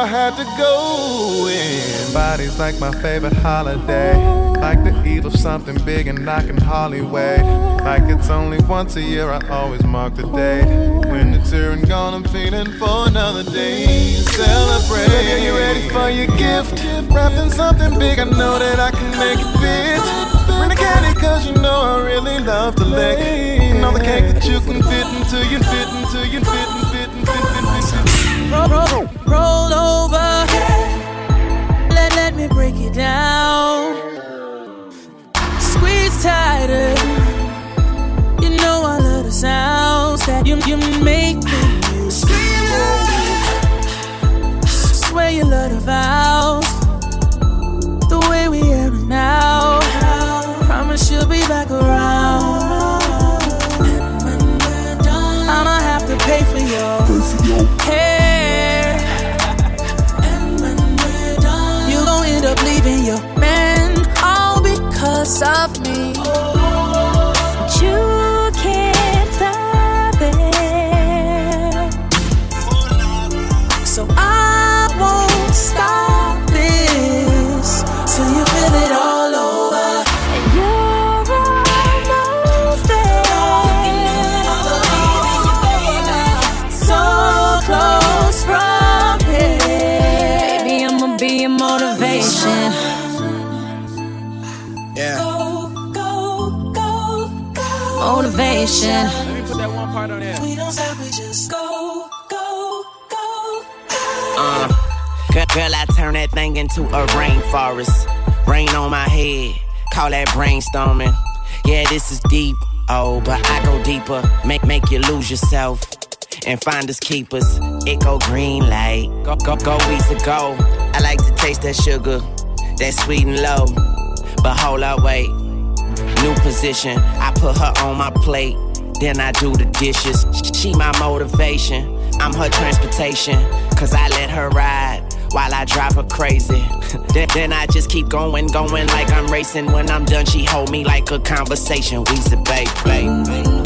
I had to go in. Body's like my favorite holiday. Like the eve of something big and I can. Like it's only once a year, I always mark the date. When it's here and gone, I'm feeling for another day celebrate. Baby, are you ready for your gift? Wrapped in something big, I know that I can make it fit. Bring the candy, cause you know I really love to lick. And all the cake that you can fit into you, fit into you, fit and Roll, roll, roll over. Let, let me break it down. Squeeze tighter. You know I love the sounds that you, you make me Swear you love the vows. The way we are now. Promise you'll be back around. Because Motivation. Let me put that one part on there. We don't stop, we just go, go, go. Uh, girl, girl, I turn that thing into a rainforest. Rain on my head, call that brainstorming. Yeah, this is deep. Oh, but I go deeper. Make make you lose yourself and find us keepers. It go green light, go go go easy go. I like to taste that sugar, that sweet and low. But hold up, wait. New position, I put her on my plate. Then I do the dishes. She my motivation. I'm her transportation. Cause I let her ride while I drive her crazy. then, then I just keep going, going like I'm racing. When I'm done, she hold me like a conversation. We say, babe, babe.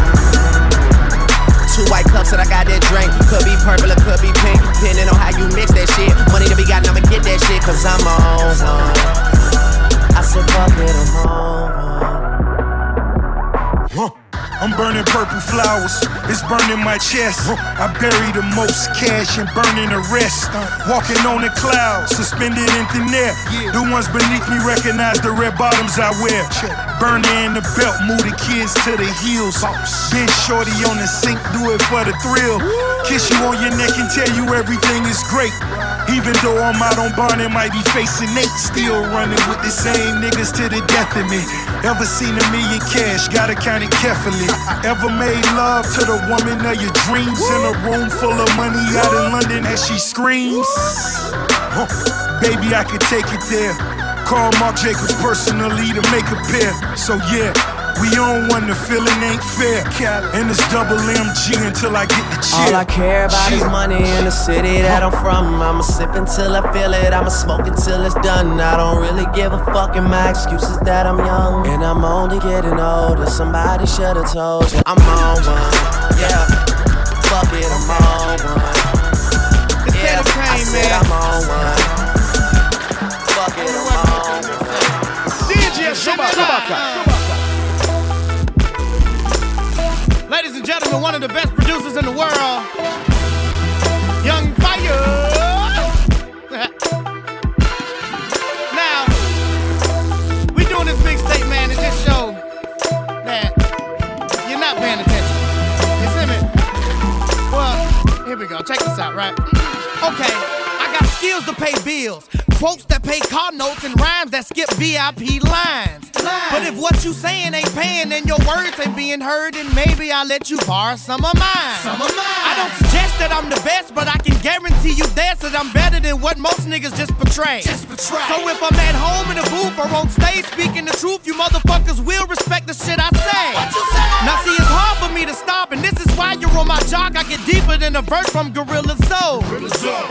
Two white cups and I got that drink. Could be purple or could be pink. Depending on how you mix that shit. Money to be got, I'ma get that shit, cause I'm on one. I said, fuck it, I'm on Huh. I'm burning purple flowers, it's burning my chest. I bury the most cash and burning the rest. Walking on the clouds, suspended in thin air. The ones beneath me recognize the red bottoms I wear. Burner in the belt, move the kids to the heels. Been shorty on the sink, do it for the thrill. Kiss you on your neck and tell you everything is great. Even though I'm out on bond and might be facing eight, still running with the same niggas to the death of me. Ever seen a million cash? Gotta count it carefully. Ever made love to the woman of your dreams in a room full of money out in London as she screams? Huh. Baby, I could take it there. Call Marc Jacobs personally to make a pair. So yeah. We on one, the feeling ain't fair. And it's double MG until I get the cheer. All I care about is money in the city that I'm from. I'ma sip until I feel it, I'ma smoke until it's done. I don't really give a fuck, and my excuse is that I'm young. And I'm only getting older, somebody should've told you. I'm on one, yeah. Fuck it, I'm on one. Yeah, I said I'm on one. Fuck it, I'm on one. DJ Shabaka. Ladies and gentlemen, one of the best producers in the world, Young Fire. now, we doing this mixtape, man, to just show that you're not paying attention. You see me? Well, here we go. Check this out, right? Okay, I got skills to pay bills, quotes that pay car notes, and rhymes that skip VIP lines. But if what you saying ain't paying and your words ain't being heard, then maybe I'll let you borrow some of mine. Some of mine. I don't suggest that I'm the best, but I can guarantee you this that I'm better than what most niggas just portray. Just portray. So if I'm at home in a booth or on stage speaking the truth, you motherfuckers will respect the shit I say. What you say? Now see, it's hard for me to stop, and this is why you're on my jock. I get deeper than a verse from Gorilla Soul.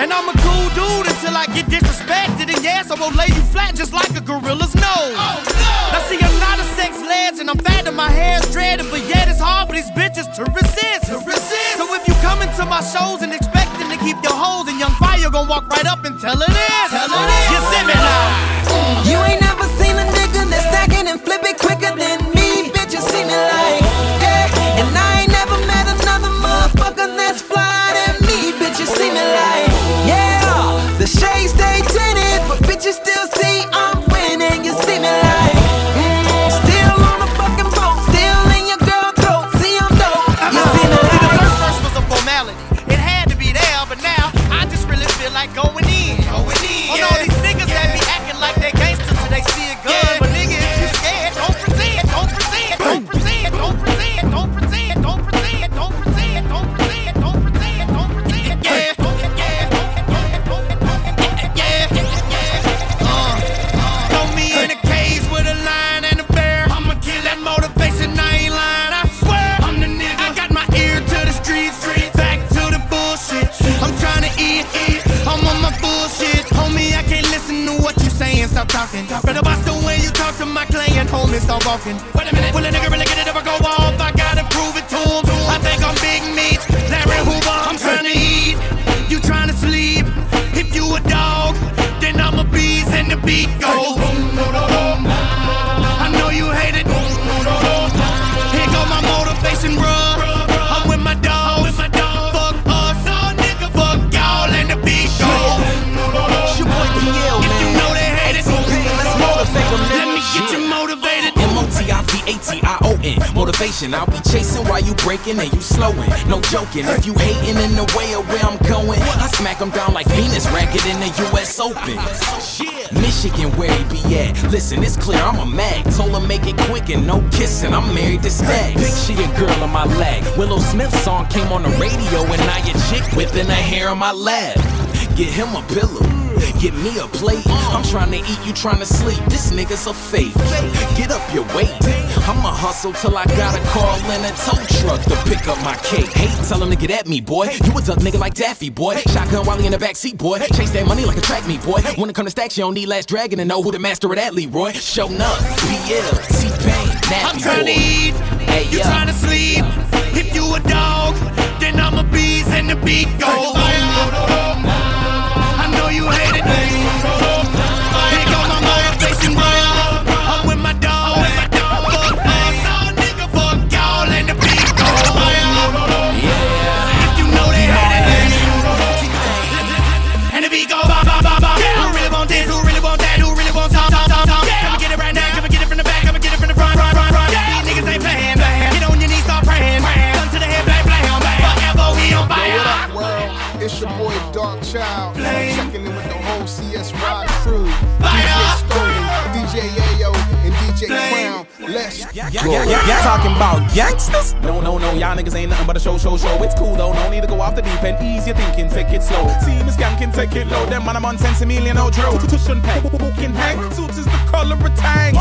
And I'm a cool dude until I get disrespected, and yes, I will lay you flat just like a gorilla's nose. Oh, no. Now see, I'm not a sex legend, I'm fat and my hair's dreaded, but yet it's hard for these bitches to resist. To resist. So if you come into my shows and expecting to keep your hoes, and Young Fire gon' walk right up and tell her this. Tell her this. You see me now. You ain't never seen a nigga that's stacking and flipping quicker than homie, walking. Wait a minute, will a nigga really get it if I go off? I'll be chasing while you breaking and you slowing. No joking, if you hating in the way of where I'm going I smack them down like Venus racket in the US Open. Michigan, where he be at? Listen, it's clear, I'm a mag. Told her make it quick and no kissing. I'm married to Stacks Picture your girl on my leg Willow Smith song came on the radio And now your chick whipping her hair on my lap. Get him a pillow. Get me a plate. I'm trying to eat, you trying to sleep. This nigga's a fake. Get up your weight. I'ma hustle till I gotta call in a tow truck to pick up my cake. Hey, tell him to get at me, boy. You a duck nigga like Daffy, boy. Shotgun while he in the backseat, boy. Chase that money like a track meet, boy. When it come to stacks, you don't need last dragon to know who the master of that Leroy. Show up, PL, T-Pain, I'm Nappy trying to eat, Hey, you yo. trying to sleep. If you a dog, then I'm a beast and the beat goes. I know you hate it. Here go my motivation, bro. Yeah, yeah, yeah, yeah. talking about gangsters? No, no, no, y'all niggas ain't nothing but a show, show, show. It's cool though, no need to go off the deep end. Ease your thinking, take it slow. See me skanking, take it low. Them man, I'm on sense, a million old drill. Cushion peg, who can hang? Suits is the color of tang.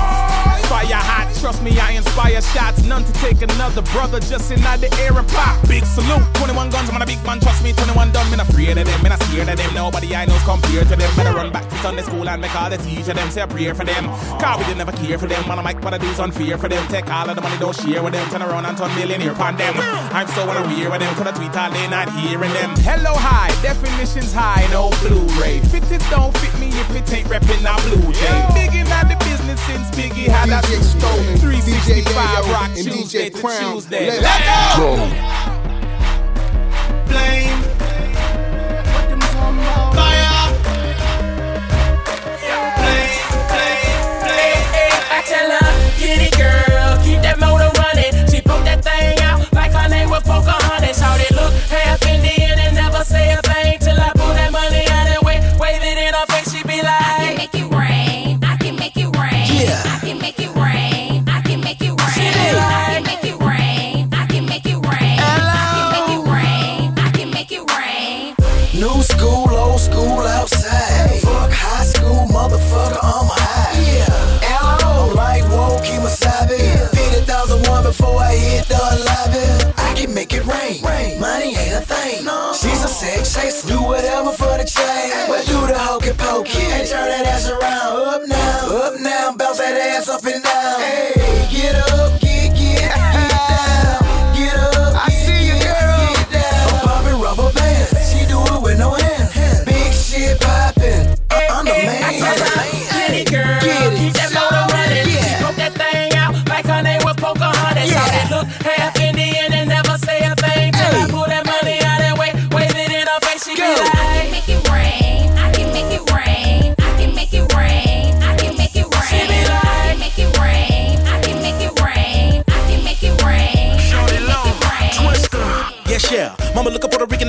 Fire hot, trust me, I inspire shots. None to take another brother just in the air and pop. Big salute, 21 guns, I'm on a big man, trust me, 21 done. Me not afraid of them, me not scared of them. Nobody I know's compared to them. Better run back to Sunday school and make all the teacher them say a prayer for them. Cause we didn't ever care for them. Man, I make what I do's unfair for them. Take all of the money, don't share with them. Turn around and turn millionaire upon them. I'm so unaware of them. Could I tweet all day, not hearing them. Hello, high, definitions high, no Blu-ray. Fit it don't fit me if it ain't reppin' our blue jay. Biggin' out the business since Biggie had that stone. 365 rock Tuesday to Tuesday. Let go! Flame. Fire. Flame, flame, flame. I tell her, get it, girl, She's a sex chaser. Do whatever for the change. But do the hokey pokey. And turn that ass around.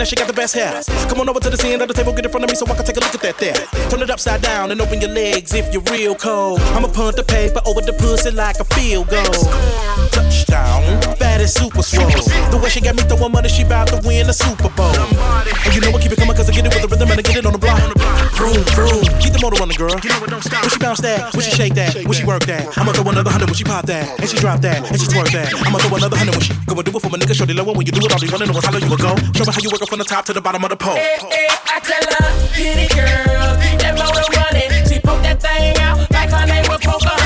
And she got the best hair. Come on over to the end of the table, get in front of me so I can take a look at that there. Turn it upside down and open your legs if you're real cold. I'ma punt the paper over the pussy like a field goal. Bad as super swole. The way she got me throwing money, she bout to win the Super Bowl. And you know what, keep it coming cause I get it with the rhythm and I get it on the block. Vroom, vroom, keep the motor running, girl. When she bounce that, when she shake that, when she work that. I'ma throw another hundred when she pop that, and she drop that, and she twerk that. I'ma throw another hundred when she go and do it for my nigga. Shorty low when you do it, all be running over how low you will go. Show me how you work it from the top to the bottom of the pole. Eh, eh, I tell her, get it, girl. That motor running. She poke that thing out like her name was Pocahontas.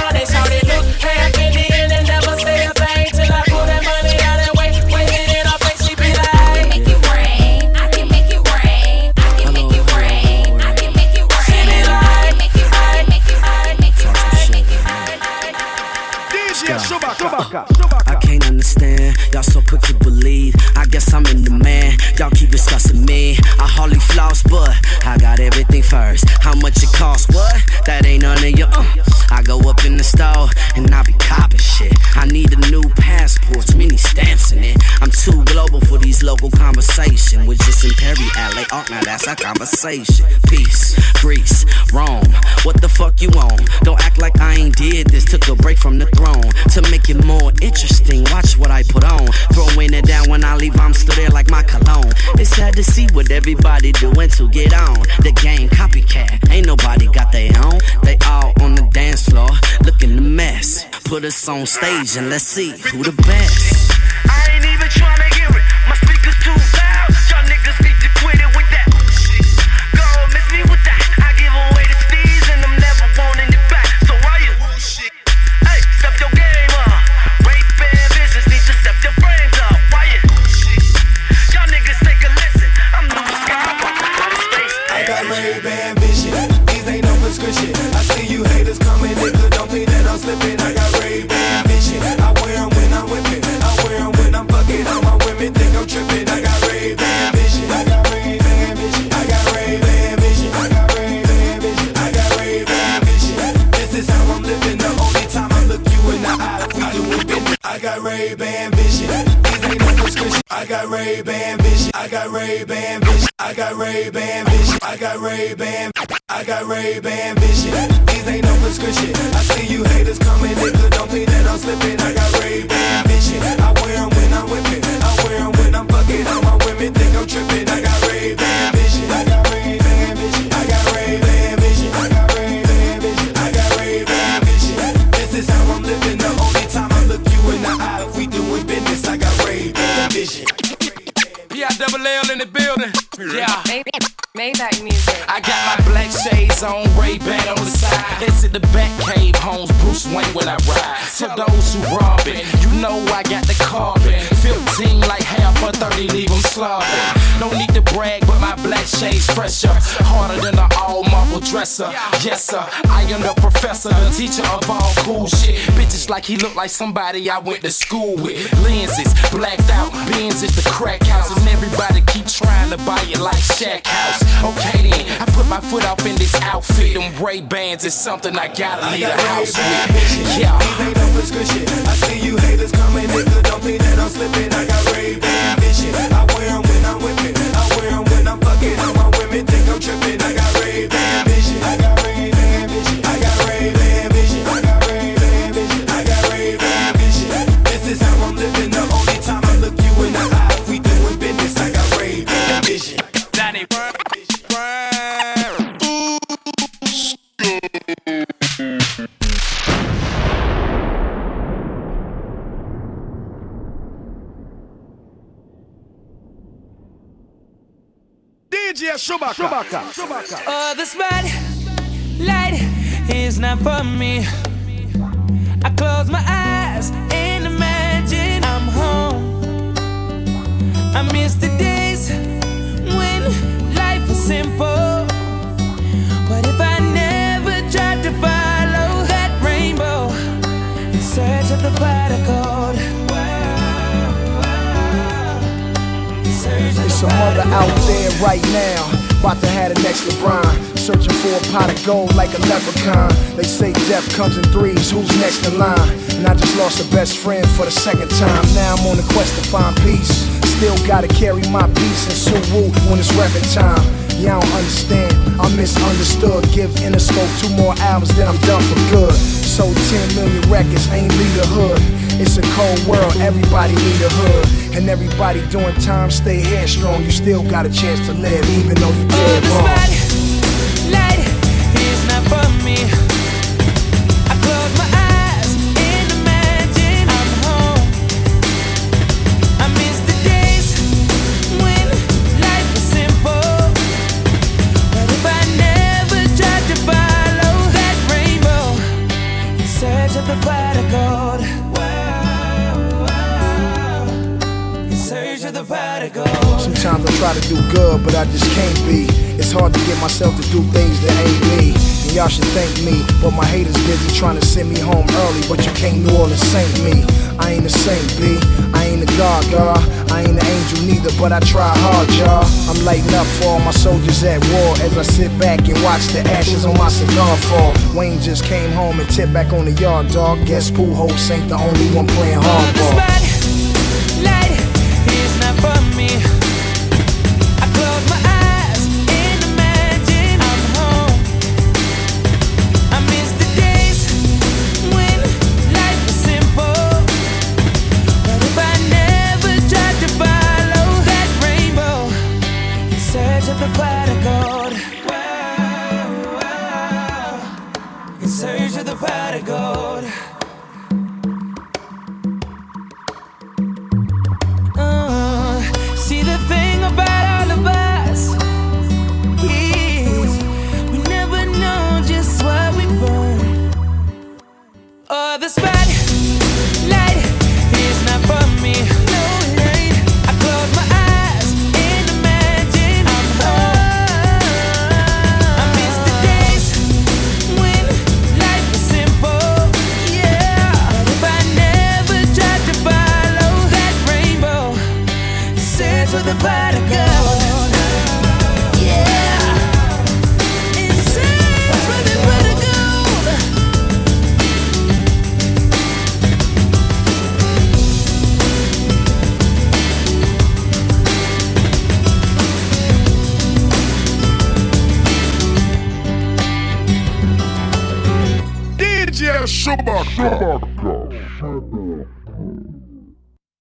Everything first. How much it costs? What? That ain't none of your. Uh. I go up in the store and I be copping shit. I need a new passport, many stamps in it. I'm too global for these local conversation. With just Imperial, LA art, oh, now that's our conversation. Peace, Greece, Rome. What the fuck you on? Don't act like I ain't did this. Took a break from the throne to make it more interesting. Watch what I put on. Throwing it down when I leave, I'm still there like my cologne. It's sad to see what everybody doing to get on. The game copycat, ain't nobody got their own. They all on the dance floor, looking a mess. Put us on stage and let's see who the best. He look like somebody I went to school with. Lenses, blacked out, beans at the crack house. And everybody keep trying to buy it like Shack House. Okay then, I put my foot up in this outfit. Them Ray Bans is something I gotta leave the house with. Yeah. These ain't no prescription. I see you haters coming, nigga. Don't think that I'm slipping. I got Ray Ban DJ Chewbacca. Oh, the spotlight is not for me. I close my eyes and imagine I'm home. I miss the days when life was simple. What if I never tried to follow that rainbow in search of the pot of gold? Some pot mother out there right now. About to have the next LeBron. Searching for a pot of gold like a leprechaun. They say death comes in threes. Who's next in line? And I just lost a best friend for the second time. Now I'm on a quest to find peace. Still gotta carry my peace and Suwu when it's reppin' time. Y'all don't understand. I'm misunderstood. Give Interscope two more albums, then I'm done for good. Sold 10 million records, ain't lead the hood. It's a cold world, everybody need a hood. And everybody doing time, stay headstrong. You still got a chance to live, even though you're dead wrong. Light is not for me. Of the. Sometimes I try to do good, but I just can't be. It's hard to get myself to do things that ain't me. And y'all should thank me, but my haters busy trying to send me home early. But you can't New Orleans saint me. I ain't a saint, B. I ain't a god, girl. I ain't an angel neither, but I try hard, y'all. I'm lighting up for all my soldiers at war as I sit back and watch the ashes on my cigar fall. Wayne just came home and tipped back on the yard, dog. Guess Pujols ain't the only one playing hardball.